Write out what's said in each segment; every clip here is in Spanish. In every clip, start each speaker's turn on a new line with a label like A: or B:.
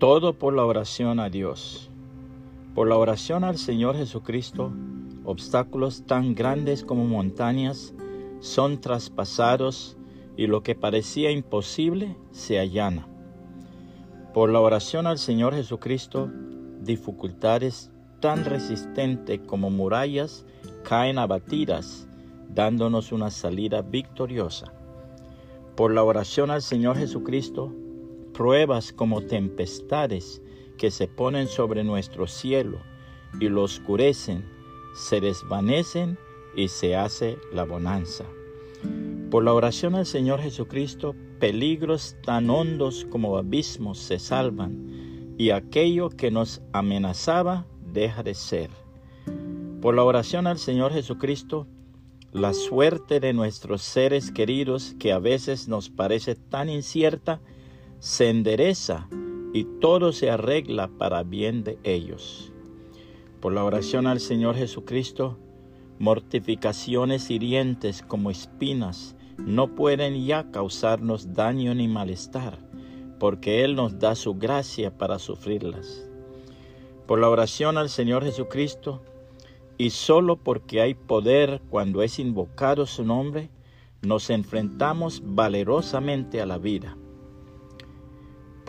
A: Todo por la oración a Dios. Por la oración al Señor Jesucristo, obstáculos tan grandes como montañas son traspasados y lo que parecía imposible se allana. Por la oración al Señor Jesucristo, dificultades tan resistentes como murallas caen abatidas, dándonos una salida victoriosa. Por la oración al Señor Jesucristo, pruebas como tempestades que se ponen sobre nuestro cielo y lo oscurecen, se desvanecen y se hace la bonanza. Por la oración al Señor Jesucristo, peligros tan hondos como abismos se salvan y aquello que nos amenazaba deja de ser. Por la oración al Señor Jesucristo, la suerte de nuestros seres queridos que a veces nos parece tan incierta, se endereza y todo se arregla para bien de ellos. Por la oración al Señor Jesucristo, mortificaciones hirientes como espinas no pueden ya causarnos daño ni malestar, porque Él nos da su gracia para sufrirlas. Por la oración al Señor Jesucristo, y solo porque hay poder cuando es invocado su nombre, nos enfrentamos valerosamente a la vida.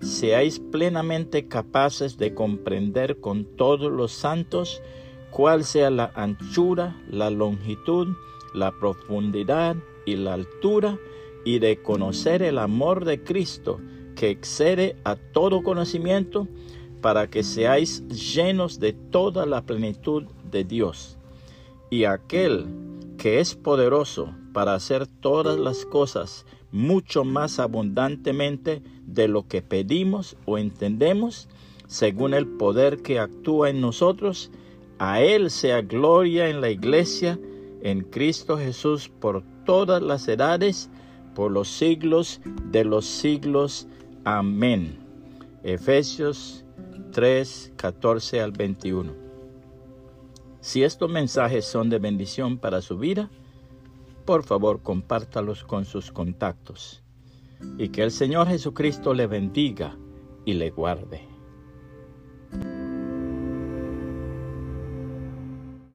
A: seáis plenamente capaces de comprender con todos los santos cuál sea la anchura, la longitud, la profundidad y la altura, y de conocer el amor de Cristo que excede a todo conocimiento, para que seáis llenos de toda la plenitud de Dios. Y aquel que es poderoso para hacer todas las cosas mucho más abundantemente de lo que pedimos o entendemos, según el poder que actúa en nosotros, a Él sea gloria en la iglesia, en Cristo Jesús, por todas las edades, por los siglos de los siglos. Amén. Efesios 3, 14 al 21. Si estos mensajes son de bendición para su vida, por favor compártalos con sus contactos y que el Señor Jesucristo le bendiga y le guarde.